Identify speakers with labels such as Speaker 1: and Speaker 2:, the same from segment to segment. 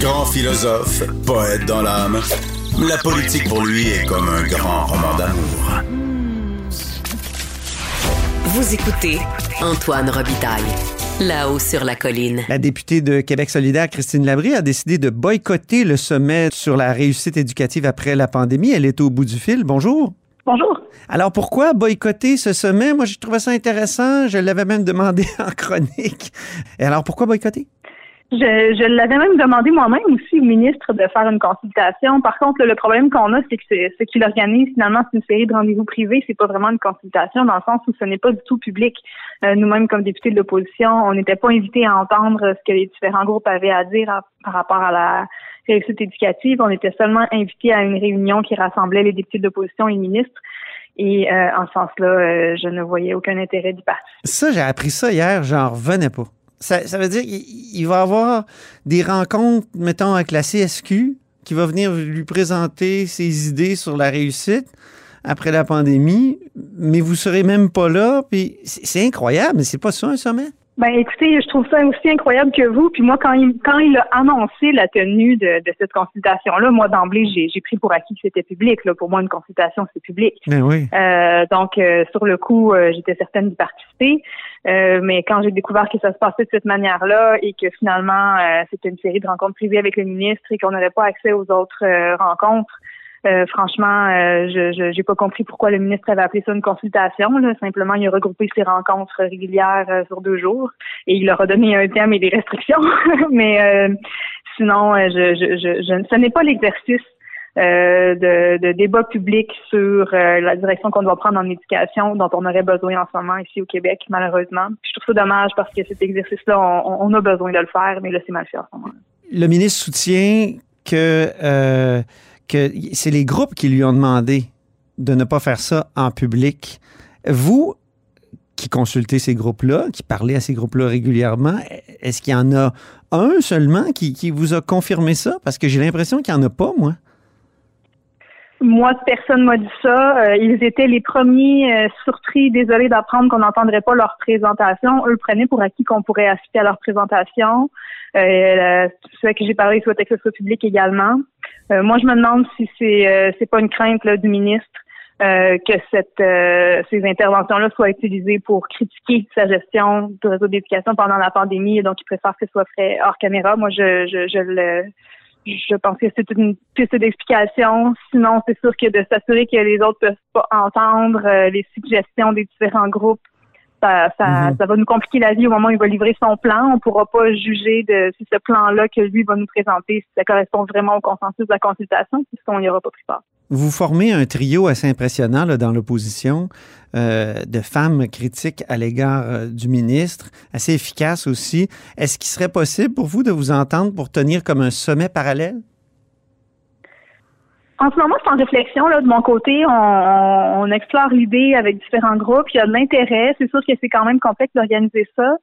Speaker 1: Grand philosophe, poète dans l'âme, la politique pour lui est comme un grand roman d'amour.
Speaker 2: Vous écoutez Antoine Robitaille. Là-haut sur la colline.
Speaker 3: La députée de Québec solidaire, Christine Labrie, a décidé de boycotter le sommet sur la réussite éducative après la pandémie. Elle est au bout du fil. Bonjour.
Speaker 4: Bonjour.
Speaker 3: Alors pourquoi boycotter ce sommet? Moi, j'ai trouvé ça intéressant. Je l'avais même demandé en chronique. Et alors pourquoi boycotter?
Speaker 4: Je, je l'avais même demandé moi-même aussi au ministre de faire une consultation. Par contre, le problème qu'on a, c'est que ce qu'il organise, finalement, c'est une série de rendez-vous privés. C'est pas vraiment une consultation dans le sens où ce n'est pas du tout public. Euh, nous-mêmes, comme députés de l'opposition, on n'était pas invités à entendre ce que les différents groupes avaient à dire par rapport à la réussite éducative. On était seulement invités à une réunion qui rassemblait les députés de l'opposition et les ministres. Et euh, en ce sens-là, euh, je ne voyais aucun intérêt du parti.
Speaker 3: Ça, j'ai appris ça hier, j'en revenais pas. Ça, ça veut dire qu'il va avoir des rencontres, mettons, avec la CSQ, qui va venir lui présenter ses idées sur la réussite après la pandémie, mais vous serez même pas là, puis c'est incroyable, mais c'est pas ça un sommet?
Speaker 4: Ben écoutez, je trouve ça aussi incroyable que vous. Puis moi, quand il quand il a annoncé la tenue de, de cette consultation-là, moi d'emblée, j'ai, j'ai pris pour acquis que c'était public. Là. Pour moi, une consultation, c'est public.
Speaker 3: Ben oui.
Speaker 4: Euh, donc euh, sur le coup, euh, j'étais certaine d'y participer. mais quand j'ai découvert que ça se passait de cette manière-là et que finalement c'était une série de rencontres privées avec le ministre et qu'on n'aurait pas accès aux autres rencontres, euh, franchement, euh, je n'ai pas compris pourquoi le ministre avait appelé ça une consultation. Simplement, il a regroupé ses rencontres régulières euh, sur deux jours et il leur a donné un thème et des restrictions. Mais sinon, ce n'est pas l'exercice de, débat public sur la direction qu'on doit prendre en éducation dont on aurait besoin en ce moment ici au Québec, malheureusement. je trouve ça dommage parce que cet exercice-là, on, on, a besoin de le faire, mais là, c'est mal fait en ce moment.
Speaker 3: Le ministre soutient que que c'est les groupes qui lui ont demandé de ne pas faire ça en public. Vous, qui consultez ces groupes-là, qui parlez à ces groupes-là régulièrement, est-ce qu'il y en a un seulement qui, qui vous a confirmé ça? Parce que j'ai l'impression qu'il n'y en a pas, moi.
Speaker 4: Moi, personne m'a dit ça. Euh, ils étaient les premiers euh, surpris, désolés d'apprendre qu'on n'entendrait pas leur présentation. Eux prenaient pour acquis qu'on pourrait assister à leur présentation. Euh, ceux que j'ai parlé souhaitaient que ce public également. Euh, moi, je me demande si c'est euh, c'est pas une crainte là, du ministre que cette ces interventions-là soient utilisées pour critiquer sa gestion du réseau d'éducation pendant la pandémie et donc il préfère que ce soit fait hors caméra. Moi, je, je, je le je pense que c'est une piste d'explication. Sinon, c'est sûr que de s'assurer que les autres peuvent pas entendre euh, les suggestions des différents groupes, ça, ça, mhm. ça, va nous compliquer la vie au moment où il va livrer son plan. On pourra pas juger de si ce plan-là que lui va nous présenter, si ça correspond vraiment au consensus de la consultation, puisqu'on n'y aura pas pris part.
Speaker 3: Vous formez un trio assez impressionnant là, dans l'opposition euh, de femmes critiques à l'égard euh, du ministre, assez efficace aussi. Est-ce qu'il serait possible pour vous de vous entendre pour tenir comme un sommet parallèle?
Speaker 4: En ce moment, c'est en réflexion. Là, de mon côté, on, on explore l'idée avec différents groupes. Il y a de l'intérêt. C'est sûr que c'est quand même complexe d'organiser ça.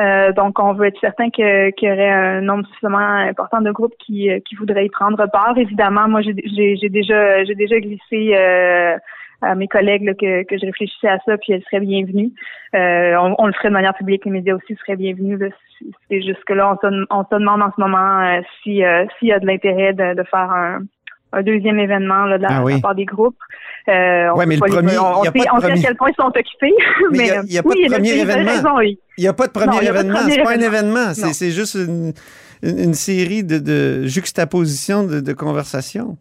Speaker 4: Euh, donc, on veut être certain qu'il y aurait un nombre suffisamment important de groupes qui, qui voudraient y prendre part. Évidemment, moi, j'ai déjà j'ai déjà glissé euh, à mes collègues que, que je réfléchissais à ça, puis elles seraient bienvenues. Euh, on, le ferait de manière publique, les médias aussi seraient bienvenus. C'est juste que là, on se, on se demande en ce moment si s'il y a de l'intérêt de, de faire un un deuxième événement là, de la, ah part des groupes.
Speaker 3: Euh, on, mais le premier,
Speaker 4: on, sait, on sait, à quel point ils sont occupés.
Speaker 3: Mais il n'y a, pas de premier événement. Il n'y a pas de premier événement. C'est pas un événement. C'est juste une, une, série de, de juxtapositions de, de conversations.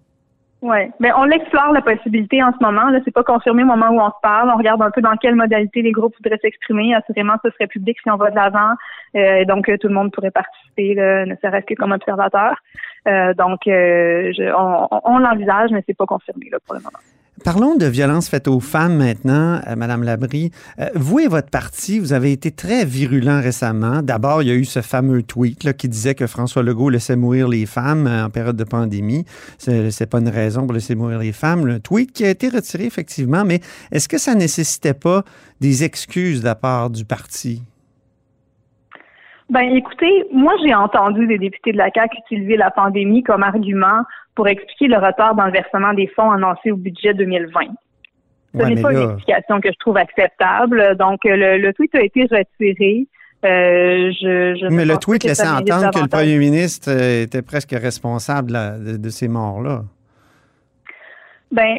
Speaker 4: Oui, mais on l'explore la possibilité en ce moment. Là, c'est pas confirmé au moment où on se parle. On regarde un peu dans quelle modalité les groupes voudraient s'exprimer. Assurément, ce serait public si on va de l'avant. Euh, donc, tout le monde pourrait participer, là, ne serait-ce que comme observateur. Euh, donc, euh, on, l'envisage, mais c'est pas confirmé pour le moment.
Speaker 3: Parlons de violences faites aux femmes maintenant, euh, Madame Labrie. Vous et votre parti, vous avez été très virulent récemment. D'abord, il y a eu ce fameux tweet qui disait que François Legault laissait mourir les femmes en période de pandémie. C'est pas une raison pour laisser mourir les femmes. Le tweet qui a été retiré effectivement, mais est-ce que ça nécessitait pas des excuses de la part du parti?
Speaker 4: Ben, écoutez, moi, j'ai entendu des députés de la CAQ utiliser la pandémie comme argument pour expliquer le retard dans le versement des fonds annoncés au budget 2020. Ce n'est pas une explication que je trouve acceptable. Donc, le, tweet a été retiré. je,
Speaker 3: Mais le tweet laissait entendre que le premier ministre était presque responsable de, de ces morts-là.
Speaker 4: Ben,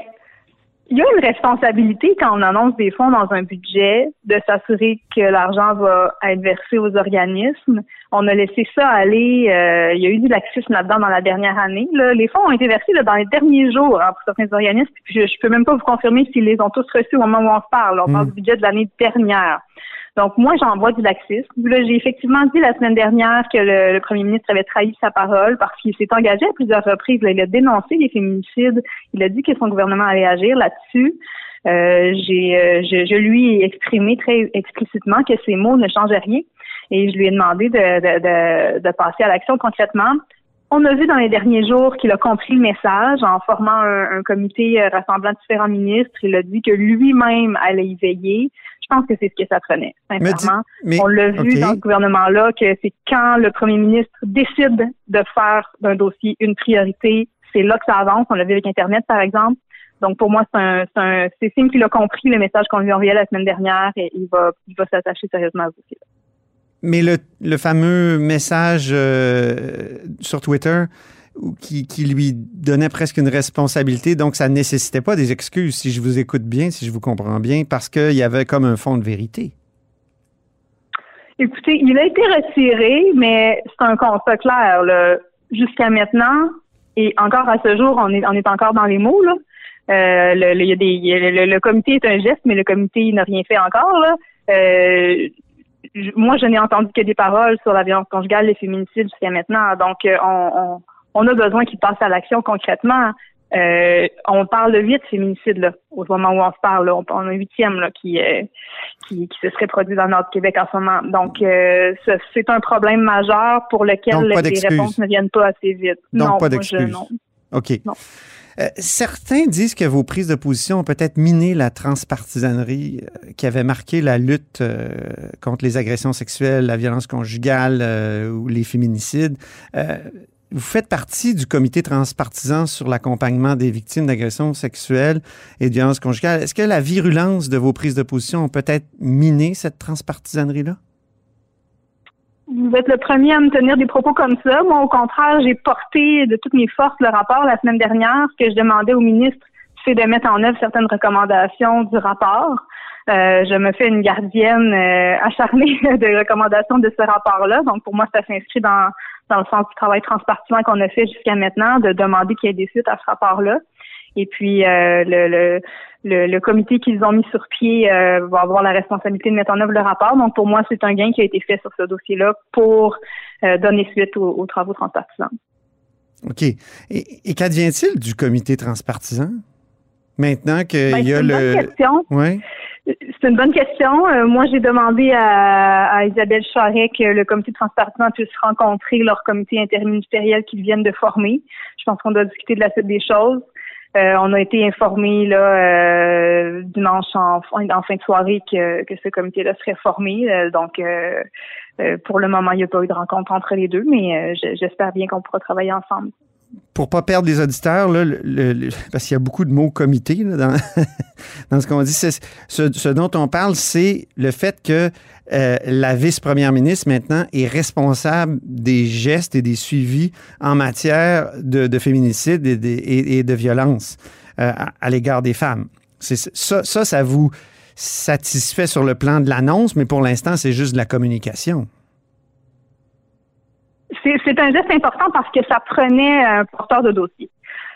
Speaker 4: il y a une responsabilité quand on annonce des fonds dans un budget de s'assurer que l'argent va être versé aux organismes. On a laissé ça aller. Euh, il y a eu du laxisme là-dedans dans la dernière année. Les fonds ont été versés dans les derniers jours hein, pour certains organismes. je, ne peux même pas vous confirmer s'ils les ont tous reçus au moment où on se parle. On parle hmm. du budget de l'année dernière. Donc, moi, j'envoie du laxisme. J'ai effectivement dit la semaine dernière que le, premier ministre avait trahi sa parole parce qu'il s'est engagé à plusieurs reprises. il a dénoncé les féminicides. Il a dit que son gouvernement allait agir là-dessus. Euh, j'ai, euh, je, lui ai exprimé très explicitement que ces mots ne changeaient rien et je lui ai demandé de, de, de, passer à l'action concrètement. On a vu dans les derniers jours qu'il a compris le message en formant un, un comité euh, rassemblant différents ministres. Il a dit que lui-même allait y veiller. Je pense que c'est ce que ça prenait, sincèrement. on l'a vu dans ce gouvernement-là que c'est quand le premier ministre décide de faire d'un dossier une priorité, c'est là que ça avance. On l'a vu avec Internet, par exemple. Donc, pour moi, c'est un, c'est signe qu'il a compris le message qu'on lui envoyait la semaine dernière et il va, il va s'attacher sérieusement à ce dossier-là.
Speaker 3: Mais le, le fameux message euh, sur Twitter, qui, lui donnait presque une responsabilité. Donc, ça ne nécessitait pas des excuses, si je vous écoute bien, si je vous comprends bien, parce qu'il y avait comme un fond de vérité.
Speaker 4: Écoutez, il a été retiré, mais c'est un constat clair. Jusqu'à maintenant, et encore à ce jour, on est, encore dans les mots. Le, comité est un geste, mais le comité n'a rien fait encore. Euh, moi, je n'ai entendu que des paroles sur la violence conjugale, les féminicides jusqu'à maintenant. Donc, euh, on on a besoin qu'ils passent à l'action concrètement. Euh, on parle de huit féminicides là, au moment où on se parle. On, a un huitième là, qui, euh, qui, qui, se serait produit dans notre Québec en ce moment. Donc, euh, c'est un problème majeur pour lequel les réponses ne viennent pas assez vite.
Speaker 3: Donc, non, pas d'excuses. OK. certains disent que vos prises de position ont peut-être miné la transpartisanerie qui avait marqué la lutte contre les agressions sexuelles, la violence conjugale ou les féminicides vous faites partie du comité transpartisan sur l'accompagnement des victimes d'agressions sexuelles et de violences conjugales. Est-ce que la virulence de vos prises de position ont peut-être miné cette transpartisanerie-là?
Speaker 4: Vous êtes le premier à me tenir des propos comme ça. Moi, au contraire, j'ai porté de toutes mes forces le rapport la semaine dernière. Que je demandais au ministre, c'est de mettre en œuvre certaines recommandations du rapport. Euh, je me fais une gardienne euh, acharnée de recommandations de ce rapport-là. Donc, pour moi, ça s'inscrit dans dans le sens du travail transpartisan qu'on a fait jusqu'à maintenant, de demander qu'il y ait des suites à ce rapport-là. Et puis euh, le, le, le, comité qu'ils ont mis sur pied euh, va avoir la responsabilité de mettre en œuvre le rapport. Donc pour moi, c'est un gain qui a été fait sur ce dossier-là pour euh, donner suite aux, travaux transpartisans.
Speaker 3: OK. Et, et qu'advient-il du comité transpartisan? Maintenant qu'il ben, y a le.
Speaker 4: Question. Ouais. C'est une bonne question. Euh, moi, j'ai demandé à, Isabelle Charret que le comité de transpartisan puisse rencontrer leur comité interministériel qu'ils viennent de former. Je pense qu'on doit discuter de la suite des choses. Euh, on a été informés là euh, dimanche en, fin de soirée que, que ce comité-là serait formé. donc, pour le moment, il n'y a pas eu de rencontre entre les deux, mais j'espère bien qu'on pourra travailler ensemble
Speaker 3: pour pas perdre les auditeurs, parce qu'il y a beaucoup de mots comité dans, ce qu'on dit, ce, dont on parle, c'est le fait que euh, la vice-première ministre maintenant est responsable des gestes et des suivis en matière de, féminicide et, de violence euh, à, l'égard des femmes. Ça, ça vous satisfait sur le plan de l'annonce, mais pour l'instant, c'est juste de la communication
Speaker 4: c'est un geste important parce que ça prenait un porteur de dossier.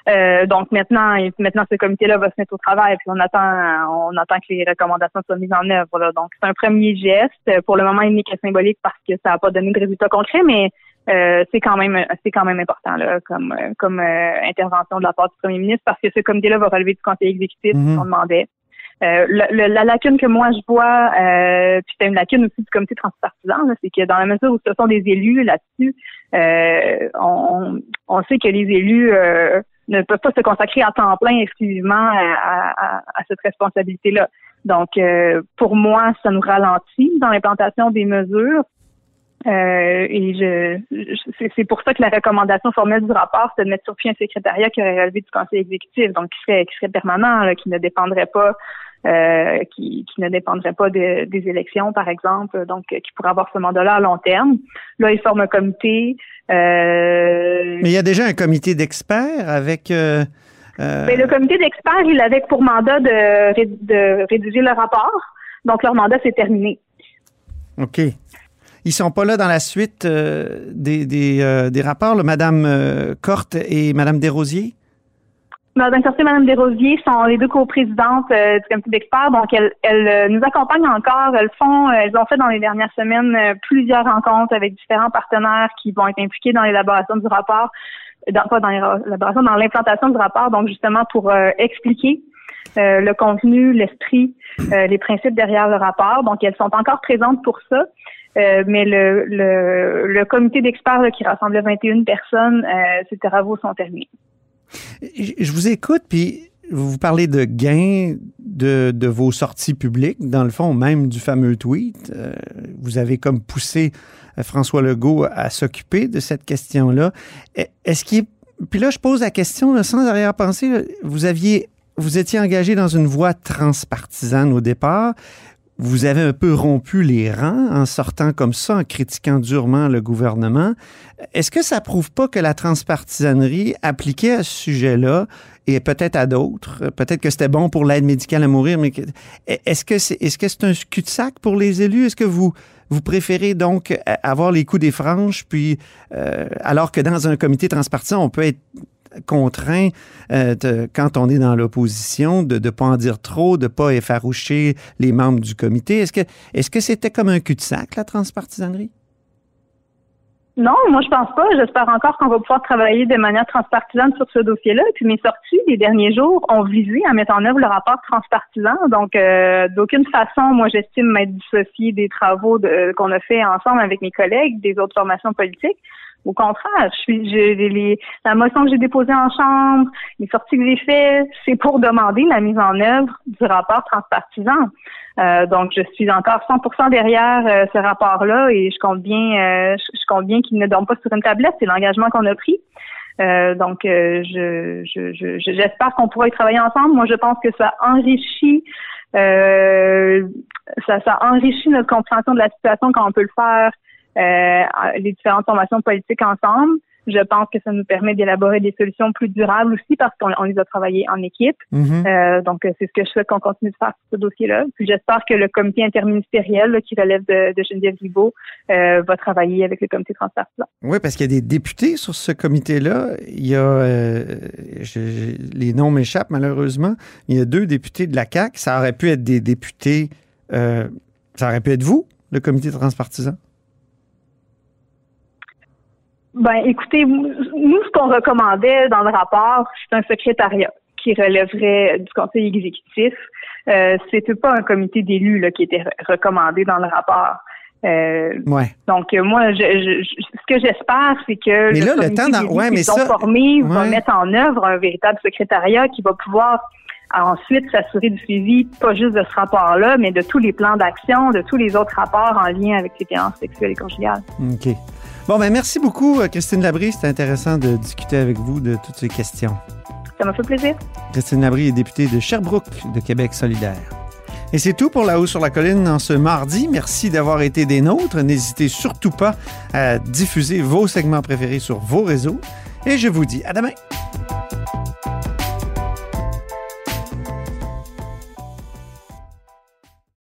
Speaker 4: Euh, donc maintenant, maintenant ce comité-là va se mettre au travail, puis on attend, on attend que les recommandations soient mises en œuvre. Donc c'est un premier geste. Pour le moment, il n'est que symbolique parce que ça n'a pas donné de résultats concrets, mais euh, c'est quand même c'est quand même important là, comme comme euh, intervention de la part du premier ministre parce que ce comité-là va relever du conseil exécutif mm qu'on demandait. Euh, la, lacune que moi je vois, euh, puis c'est une lacune aussi du comité transpartisan, c'est que dans la mesure où ce sont des élus là-dessus, euh, on, on, sait que les élus euh, ne peuvent pas se consacrer à temps plein exclusivement à, à, cette responsabilité-là. Donc, pour moi, ça nous ralentit dans l'implantation des mesures. et je, c'est pour ça que la recommandation formelle du rapport, c'est de mettre sur pied un secrétariat qui aurait relevé du conseil exécutif, donc qui serait, qui serait permanent, qui ne dépendrait pas euh, qui, qui, ne dépendrait pas des élections, par exemple, donc qui pourrait avoir ce mandat-là à long terme. Là, il forme un comité.
Speaker 3: Euh, Mais il y a déjà un comité d'experts avec. Euh,
Speaker 4: Mais le comité d'experts, il avait pour mandat de, de rédiger le rapport. Donc, leur mandat, s'est terminé.
Speaker 3: OK. Ils sont pas là dans la suite des, des, des, rapports, là, Madame Corte et Madame Desrosiers?
Speaker 4: Madame Corté et Madame Desrosiers sont les deux coprésidentes euh, du comité d'experts, donc elles, elles euh, nous accompagnent encore. Elles font, euh, elles ont fait dans les dernières semaines plusieurs rencontres avec différents partenaires qui vont être impliqués dans l'élaboration du rapport, dans, pas dans l'élaboration, dans l'implantation du rapport, donc justement pour expliquer le contenu, l'esprit, les principes derrière le rapport. Donc elles sont encore présentes pour ça. mais le, le, le comité d'experts qui rassemblait 21 personnes, ces travaux sont terminés.
Speaker 3: Je vous écoute, puis vous parlez de gains de, vos sorties publiques, dans le fond, même du fameux tweet. Euh, vous avez comme poussé euh, François Legault à s'occuper de cette question-là. E, est-ce qu'il Puis là, je pose la question sans arrière-pensée. Vous aviez, vous étiez engagé dans une voie transpartisane au départ vous avez un peu rompu les rangs en sortant comme ça, en critiquant durement le gouvernement. Est-ce que ça prouve pas que la transpartisanerie appliquée à ce sujet-là et peut-être à d'autres, peut-être que c'était bon pour l'aide médicale à mourir, mais est-ce que c'est est-ce que c'est un cul-de-sac pour les élus? Est-ce que vous préférez donc avoir les coups des franges, puis euh, alors que dans un comité transpartisan, on peut être contraint, euh, quand on est dans l'opposition, de ne pas en dire trop, de ne pas effaroucher les membres du comité. Est-ce que est-ce que c'était comme un cul-de-sac, la transpartisanerie?
Speaker 4: Non, moi je pense pas. J'espère encore qu'on va pouvoir travailler de manière transpartisane sur ce dossier-là. Puis mes sorties des derniers jours ont visé à mettre en œuvre le rapport transpartisan. Donc euh, d'aucune façon, moi j'estime m'être dissociée des travaux qu'on a fait ensemble avec mes collègues des autres formations politiques. Au contraire, je suis, les, la motion que j'ai déposée en chambre, les sorties que j'ai faites, c'est pour demander la mise en œuvre du rapport transpartisan. Euh, donc, je suis encore 100% derrière euh, ce rapport-là et je compte bien, euh, je, compte bien qu'il ne dorme pas sur une tablette. C'est l'engagement qu'on a pris. donc, je, je, j'espère qu'on pourra y travailler ensemble. Moi, je pense que ça enrichit, ça, ça enrichit notre compréhension de la situation quand on peut le faire euh, les différentes formations politiques ensemble. Je pense que ça nous permet d'élaborer des solutions plus durables aussi parce qu'on les a travaillées en équipe.
Speaker 3: Mm-hmm.
Speaker 4: euh, donc, c'est ce que je souhaite qu'on continue de faire sur ce dossier-là. Puis j'espère que le comité interministériel qui relève de, de Geneviève Guibault euh, va travailler avec le comité transpartisan.
Speaker 3: Oui, parce qu'il y a des députés sur ce comité-là. Il y a, euh, les noms m'échappent malheureusement. Il y a deux députés de la CAQ. Ça aurait pu être des députés, euh, ça aurait pu être vous, le comité transpartisan?
Speaker 4: Ben, écoutez, nous, ce qu'on recommandait dans le rapport, c'est un secrétariat qui relèverait du conseil exécutif. Euh, c'était pas un comité d'élus qui était recommandé dans le rapport. Euh,
Speaker 3: ouais.
Speaker 4: Donc euh, moi, je, je, ce que j'espère, c'est que
Speaker 3: mais le là, le temps
Speaker 4: dans...
Speaker 3: ouais, mais
Speaker 4: ça... formés va mettre en œuvre un véritable secrétariat qui va pouvoir ensuite s'assurer du suivi, pas juste de ce rapport-là, mais de tous les plans d'action, de tous les autres rapports en lien avec les violences sexuelles et conjugales.
Speaker 3: OK. Bon, ben merci beaucoup, euh, Christine Labrie. C'était intéressant de discuter avec vous de toutes ces questions.
Speaker 4: Ça m'a fait plaisir.
Speaker 3: Christine Labrie est députée de Sherbrooke de Québec solidaire. Et c'est tout pour La Haut sur la Colline en ce mardi. Merci d'avoir été des nôtres. N'hésitez surtout pas à diffuser vos segments préférés sur vos réseaux. Et je vous dis à demain.